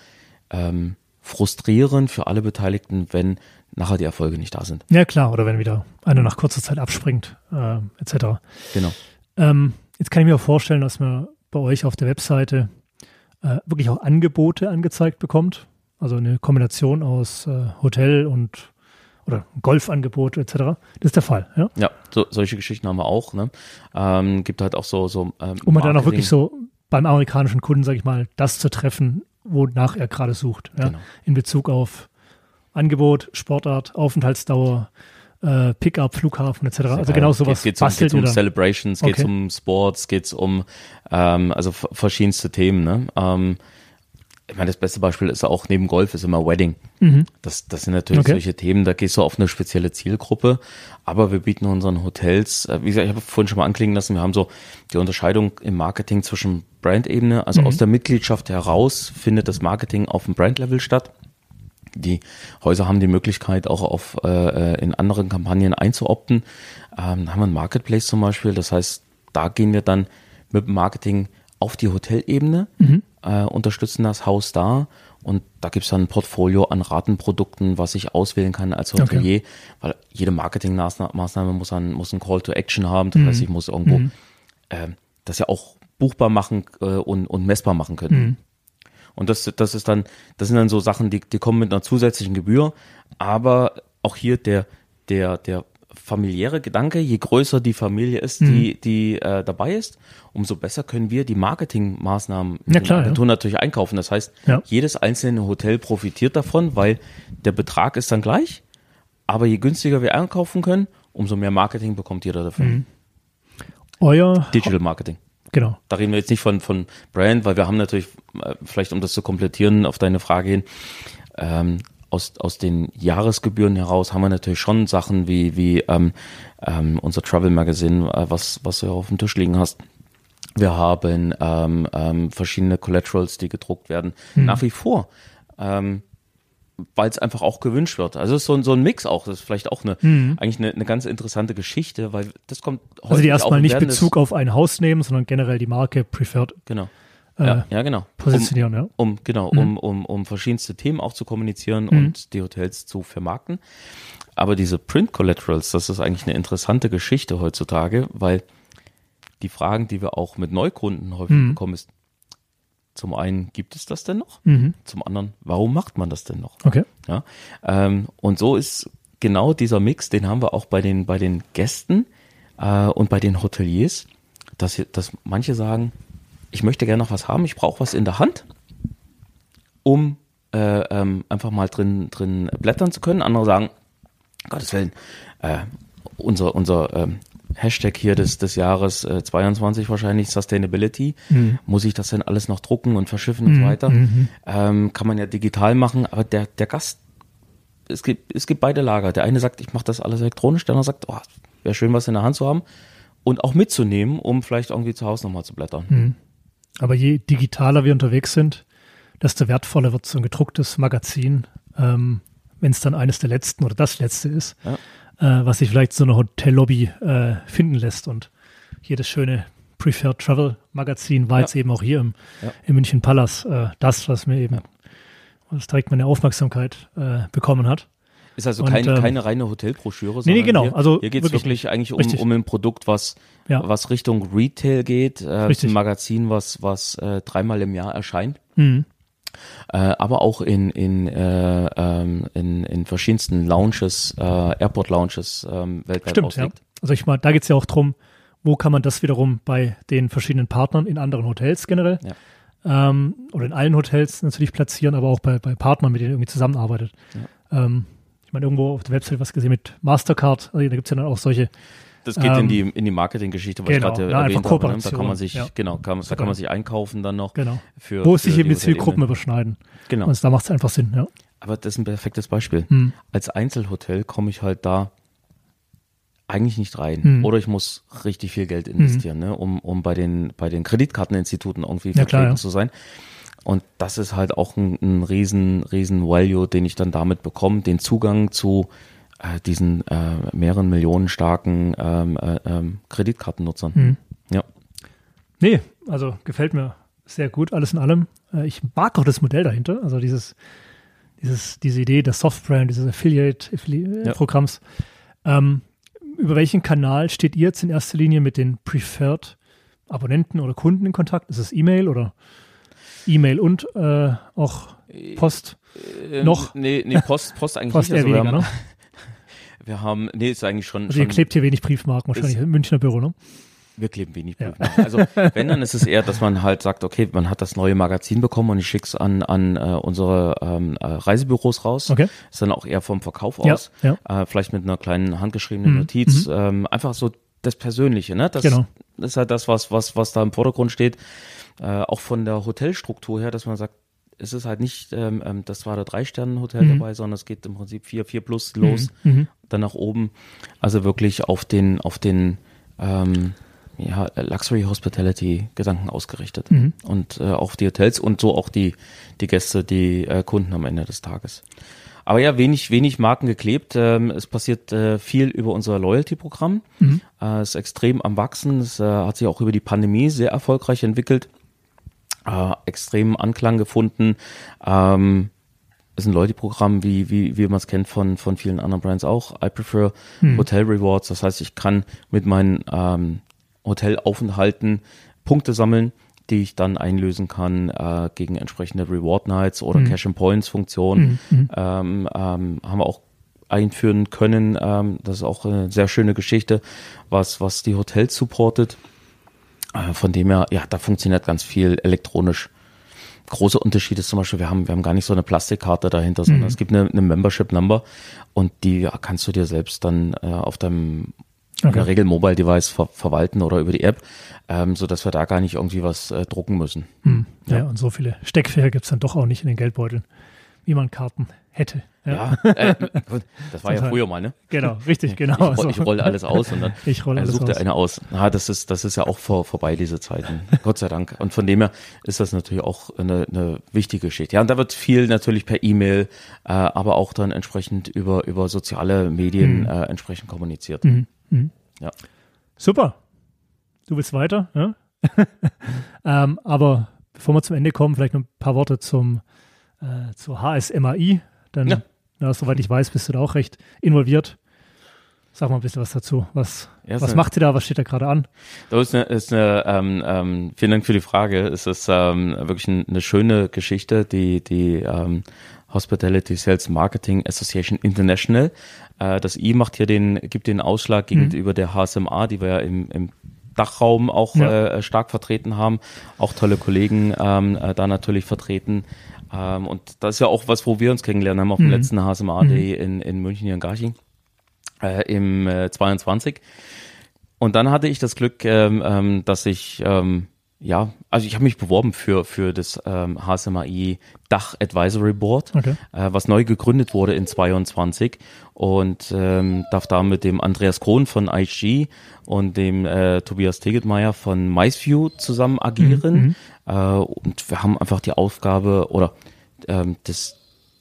ähm, frustrierend für alle Beteiligten, wenn nachher die Erfolge nicht da sind. Ja, klar. Oder wenn wieder einer nach kurzer Zeit abspringt, äh, etc. Genau. Ähm, jetzt kann ich mir auch vorstellen, dass man bei euch auf der Webseite äh, wirklich auch Angebote angezeigt bekommt. Also eine Kombination aus äh, Hotel und oder Golfangebot etc. Das ist der Fall, ja. Ja, so, solche Geschichten haben wir auch. Ne? Ähm, gibt halt auch so so. Ähm, Um man dann auch wirklich so beim amerikanischen Kunden, sage ich mal, das zu treffen, wonach er gerade sucht. Ja? Genau. In Bezug auf Angebot, Sportart, Aufenthaltsdauer, äh, Pickup, Flughafen etc. Also genau sowas Geht, geht's um, geht's um. Celebrations, Okay. um Sports, geht's um ähm, also verschiedenste Themen. Ne? Ähm, ich meine, das beste Beispiel ist auch neben Golf ist immer Wedding. Mhm. Das, das sind natürlich Okay. solche Themen, da gehst du auf eine spezielle Zielgruppe. Aber wir bieten unseren Hotels, äh, wie gesagt, ich habe vorhin schon mal anklingen lassen, wir haben so die Unterscheidung im Marketing zwischen Brandebene, also aus der Mitgliedschaft heraus findet das Marketing auf dem Brandlevel statt. Die Häuser haben die Möglichkeit, auch auf äh, äh, in anderen Kampagnen einzuopten. Ähm, da haben wir einen Marketplace zum Beispiel. Das heißt, da gehen wir dann mit dem Marketing auf die Hotelebene, äh, unterstützen das Haus da und da gibt's dann ein Portfolio an Ratenprodukten, was ich auswählen kann als Hotelier, weil jede Marketingmaßnahme muss, ein, muss ein Call to Action haben. Das heißt, ich muss irgendwo äh, das ja auch buchbar machen äh, und, und messbar machen können. Und das, das ist dann, das sind dann so Sachen, die, die kommen mit einer zusätzlichen Gebühr. Aber auch hier der, der, der familiäre Gedanke, je größer die Familie ist, die, die äh, dabei ist, umso besser können wir die Marketingmaßnahmen Ja, klar, ja. Agenturen natürlich einkaufen. Das heißt, Ja. jedes einzelne Hotel profitiert davon, weil der Betrag ist dann gleich. Aber je günstiger wir einkaufen können, umso mehr Marketing bekommt jeder davon. Mhm. Euer, Digital Marketing. genau. Da reden wir jetzt nicht von, von Brand, weil wir haben natürlich, äh, vielleicht um das zu komplettieren, auf deine Frage hin, ähm, aus, aus den Jahresgebühren heraus haben wir natürlich schon Sachen wie, wie ähm, ähm, unser Travel Magazine, äh, was, was du auf dem Tisch liegen hast. Wir haben ähm, ähm, verschiedene Collaterals, die gedruckt werden. Nach wie vor. Ähm, weil es einfach auch gewünscht wird. Also es ist so ein, so ein Mix auch. Das ist vielleicht auch eine, eigentlich eine, eine ganz interessante Geschichte, weil das kommt Mhm. Also die erstmal nicht Bezug auf ein Haus nehmen, sondern generell die Marke Preferred Genau. Äh, ja, ja, genau. positionieren, ja. Um, um genau, um, um, um verschiedenste Themen auch zu kommunizieren und die Hotels zu vermarkten. Aber diese Print Collaterals, das ist eigentlich eine interessante Geschichte heutzutage, weil die Fragen, die wir auch mit Neukunden häufig bekommen, ist zum einen, gibt es das denn noch? Zum anderen, warum macht man das denn noch? Okay. Ja, ähm, und so ist genau dieser Mix, den haben wir auch bei den, bei den Gästen äh, und bei den Hoteliers, dass, dass manche sagen, ich möchte gerne noch was haben, ich brauche was in der Hand, um äh, ähm, einfach mal drin, drin blättern zu können. Andere sagen, Gottes Willen, äh, unser, unser ähm, Hashtag hier des, des Jahres äh, 22 wahrscheinlich, Sustainability. Muss ich das denn alles noch drucken und verschiffen und so weiter? Ähm, kann man ja digital machen, aber der, der Gast, es gibt, es gibt beide Lager. Der eine sagt, ich mache das alles elektronisch, der andere sagt, oh, wäre schön, was in der Hand zu haben und auch mitzunehmen, um vielleicht irgendwie zu Hause nochmal zu blättern. Aber je digitaler wir unterwegs sind, desto wertvoller wird so ein gedrucktes Magazin, ähm, wenn es dann eines der letzten oder das letzte ist, äh, was sich vielleicht so eine Hotellobby äh, finden lässt. Und hier das schöne Preferred Travel Magazin war Ja. jetzt eben auch hier im, Ja. im München Palace äh, das, was mir eben was direkt meine Aufmerksamkeit äh, bekommen hat. Ist also Und, kein, ähm, keine reine Hotelbroschüre, nee, sondern genau, hier, also hier geht es wirklich wirklich, eigentlich um, richtig. um ein Produkt, was, Ja. was Richtung Retail geht, äh, ein Magazin, was, was äh, dreimal im Jahr erscheint. Mhm. Äh, aber auch in, in, äh, ähm, in, in verschiedensten Lounges, äh, Airport-Lounges ähm, weltweit Stimmt, ja. Also ich mal, da geht es ja auch drum, wo kann man das wiederum bei den verschiedenen Partnern in anderen Hotels generell ähm, oder in allen Hotels natürlich platzieren, aber auch bei, bei Partnern, mit denen irgendwie zusammenarbeitet. Ähm, meine, irgendwo auf der Website was gesehen mit Mastercard, also da gibt es ja dann auch solche, Das geht Ähm, in die, in die Marketinggeschichte, was genau, ich gerade ja, erwähnt habe. Ne? Da kann man sich, ja. genau, kann, da kann man sich einkaufen dann noch. genau, Für, wo es sich eben die. Zielgruppen überschneiden. Genau. Und da macht es einfach Sinn, ja. Aber das ist ein perfektes Beispiel. Hm. Als Einzelhotel komme ich halt da eigentlich nicht rein. Hm. Oder ich muss richtig viel Geld investieren, ne, um, um bei den, bei den Kreditkarteninstituten irgendwie Ja, klar, ja. zu sein. Und das ist halt auch ein, ein riesen, riesen Value, den ich dann damit bekomme, den Zugang zu äh, diesen äh, mehreren Millionen starken ähm, äh, ähm, Kreditkartennutzern. Hm. Ja. Nee, also gefällt mir sehr gut, alles in allem. Äh, Ich mag auch das Modell dahinter, also dieses, dieses, diese Idee des Softbrand, dieses Affiliate-Programms. Ähm, über welchen Kanal steht ihr jetzt in erster Linie mit den Preferred Abonnenten oder Kunden in Kontakt? Ist es E-Mail oder E-Mail und äh, auch Post? Noch? Nee, nee Post, Post <laughs> eigentlich Post nicht. eher Also wir, weniger, haben, ne? <laughs> wir haben, nee, ist eigentlich schon, Also ihr klebt hier wenig Briefmarken, wahrscheinlich im Münchner Büro, ne? Wir kleben wenig Ja. Briefmarken. Also <laughs> wenn, dann ist es eher, dass man halt sagt, okay, man hat das neue Magazin bekommen und ich schick's an, an äh, unsere ähm, äh, Reisebüros raus. Okay. Ist dann auch eher vom Verkauf Ja, aus. ja. Äh, vielleicht mit einer kleinen handgeschriebenen Mhm, Notiz. Ähm, einfach so das Persönliche, ne? Das Genau. ist halt das, was, was, was da im Vordergrund steht. Äh, auch von der Hotelstruktur her, dass man sagt, es ist halt nicht, ähm, ähm das war der Drei-Sterne-Hotel mhm. dabei, sondern es geht im Prinzip vier, vier plus los, mhm. mhm. dann nach oben. Also wirklich auf den, auf den ähm, ja, Luxury Hospitality Gedanken ausgerichtet. Mhm. Und äh, auf die Hotels und so auch die, die Gäste, die äh, Kunden am Ende des Tages. Aber ja, wenig, wenig Marken geklebt. Ähm, es passiert äh, viel über unser Loyalty-Programm. Mhm. Äh, ist extrem am Wachsen. Es äh, hat sich auch über die Pandemie sehr erfolgreich entwickelt. Äh, extrem Anklang gefunden. Ähm, ist ein Loyalty-Programm, wie, wie, wie man es kennt von, von vielen anderen Brands auch. I prefer mhm. Hotel Rewards. Das heißt, ich kann mit meinen ähm, Hotelaufenthalten Punkte sammeln, die ich dann einlösen kann äh, gegen entsprechende Reward Nights oder mhm. Cash and Points Funktionen. Mhm. mhm. Ähm, ähm, haben wir auch einführen können. Ähm, das ist auch eine sehr schöne Geschichte, was, was die Hotels supportet. Äh, von dem her, ja, da funktioniert ganz viel elektronisch. Großer Unterschied ist zum Beispiel, wir haben, wir haben gar nicht so eine Plastikkarte dahinter, sondern mhm. es gibt eine, eine Membership Number und die kannst du dir selbst dann äh, auf deinem okay. in der Regel Mobile Device ver verwalten oder über die App, ähm, so dass wir da gar nicht irgendwie was äh, drucken müssen. Hm. Ja. ja. und so viele Steckfächer gibt es dann doch auch nicht in den Geldbeuteln, wie man Karten hätte. Ja, ja äh, <laughs> das war ja früher mal, ne? Genau, richtig, genau. Ich, roll, ich rolle alles aus und dann <laughs> ich roll alles sucht der eine aus. Na, das ist, das ist ja auch vor, vorbei, diese Zeiten. Gott sei Dank. Und von dem her ist das natürlich auch eine, eine wichtige Geschichte. Ja, und da wird viel natürlich per E-Mail, äh, aber auch dann entsprechend über, über soziale Medien mhm. äh, entsprechend kommuniziert. Mhm. Mhm. Ja. Super. Du willst weiter, ja? <laughs> ähm, aber bevor wir zum Ende kommen, vielleicht noch ein paar Worte zum äh, zur HSMAI. Denn, ja. ja. soweit ich weiß, bist du da auch recht involviert. Sag mal ein bisschen was dazu. Was, ja, was macht ihr da? Was steht da gerade an? Das ist eine, ist eine ähm, ähm, vielen Dank für die Frage. Es ist ähm, wirklich eine schöne Geschichte, die, die ähm, Hospitality Sales Marketing Association International. Äh, das I macht hier den, gibt den Ausschlag mhm. gegenüber mhm. der HSMA, die wir ja im, im Dachraum auch ja. äh, stark vertreten haben. Auch tolle Kollegen ähm, äh, da natürlich vertreten. Ähm, und das ist ja auch was, wo wir uns kennengelernt haben auf dem mhm. letzten HSMA Day mhm. in, in München hier in Garching äh, im äh, 22. Und dann hatte ich das Glück, ähm, ähm, dass ich ähm, ja, also ich habe mich beworben für, für das ähm, HSMAI Dach Advisory Board, okay. äh, was neu gegründet wurde in 22 und ähm, darf da mit dem Andreas Krohn von IG und dem äh, Tobias Tegetmeier von MiceView zusammen agieren. Mhm, mhm. Äh, und wir haben einfach die Aufgabe oder ähm, das,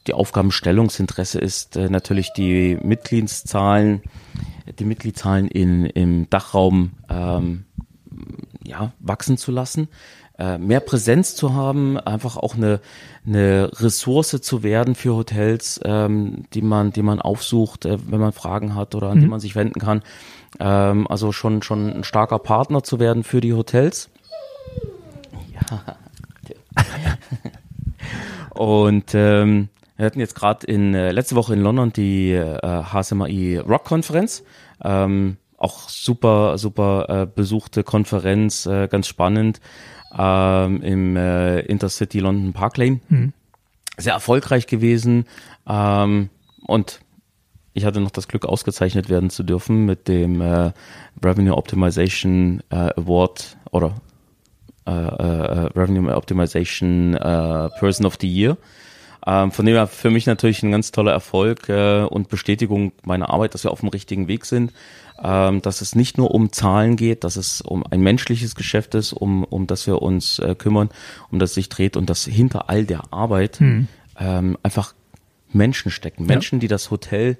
die Aufgabenstellungsinteresse ist äh, natürlich die Mitgliedszahlen, die Mitgliedszahlen in, im Dachraum ähm, ja, wachsen zu lassen, äh, mehr Präsenz zu haben, einfach auch eine, eine Ressource zu werden für Hotels, ähm, die man, die man aufsucht, äh, wenn man Fragen hat oder an mhm. die man sich wenden kann. Ähm, also schon, schon ein starker Partner zu werden für die Hotels. Ja. <laughs> Und ähm, wir hatten jetzt gerade in äh, letzte Woche in London die äh, HSMI Rock Konferenz. Ähm, auch super, super äh, besuchte Konferenz, äh, ganz spannend ähm, im äh, Intercity London Park Lane. Mhm. Sehr erfolgreich gewesen ähm, und ich hatte noch das Glück, ausgezeichnet werden zu dürfen mit dem äh, Revenue Optimization äh, Award oder äh, äh, Revenue Optimization äh, Person of the Year. Ähm, von dem her für mich natürlich ein ganz toller Erfolg äh, und Bestätigung meiner Arbeit, dass wir auf dem richtigen Weg sind ähm, dass es nicht nur um Zahlen geht, dass es um ein menschliches Geschäft ist, um, um das wir uns äh, kümmern, um das sich dreht und dass hinter all der Arbeit mhm. ähm, einfach Menschen stecken. Menschen, ja. die das Hotel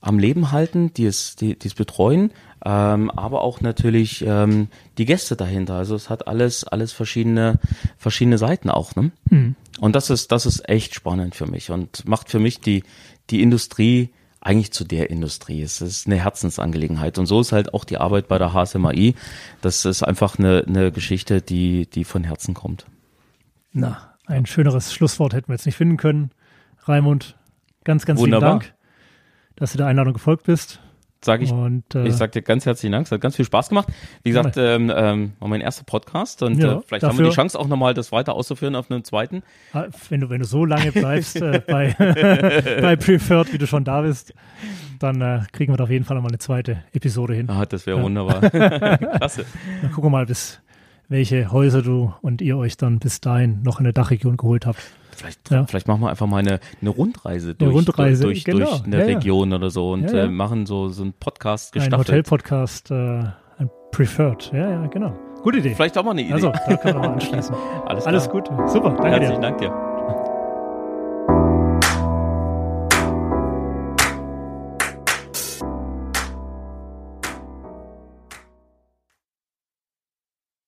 am Leben halten, die es, die, die es betreuen, ähm, aber auch natürlich ähm, die Gäste dahinter. Also es hat alles, alles verschiedene, verschiedene Seiten auch. Ne? Mhm. Und das ist, das ist echt spannend für mich und macht für mich die, die Industrie eigentlich zu der Industrie. Es ist eine Herzensangelegenheit. Und so ist halt auch die Arbeit bei der HSMAI. Das ist einfach eine, eine Geschichte, die, die von Herzen kommt. Na, ein schöneres Schlusswort hätten wir jetzt nicht finden können. Raimund, ganz, ganz Wunderbar. vielen Dank, dass du der Einladung gefolgt bist sage ich, und, äh, ich sag dir ganz herzlichen Dank. Es hat ganz viel Spaß gemacht. Wie gesagt, ähm, ähm, war mein erster Podcast und ja, äh, vielleicht dafür, haben wir die Chance auch nochmal, das weiter auszuführen auf einem zweiten. Ah, wenn du, wenn du so lange bleibst äh, <laughs> bei, <laughs> bei Preferred, wie du schon da bist, dann äh, kriegen wir da auf jeden Fall nochmal eine zweite Episode hin. Ah, das wäre ja. wunderbar. <laughs> Klasse. Dann gucken wir mal, bis welche Häuser du und ihr euch dann bis dahin noch in der Dachregion geholt habt. Vielleicht, ja. vielleicht machen wir einfach mal eine, eine Rundreise durch, eine Rundreise, durch, genau. durch eine ja, Region oder so und äh, machen so, so einen Podcast gestaffelt. Ein Hotel-Podcast, äh, ein Preferred. Ja, ja, genau. Gute Idee. Vielleicht auch mal eine Idee. Also, da kann man mal <laughs> anschließen. Alles, Alles gut. Super. Danke Herzlichen dir. Dank dir.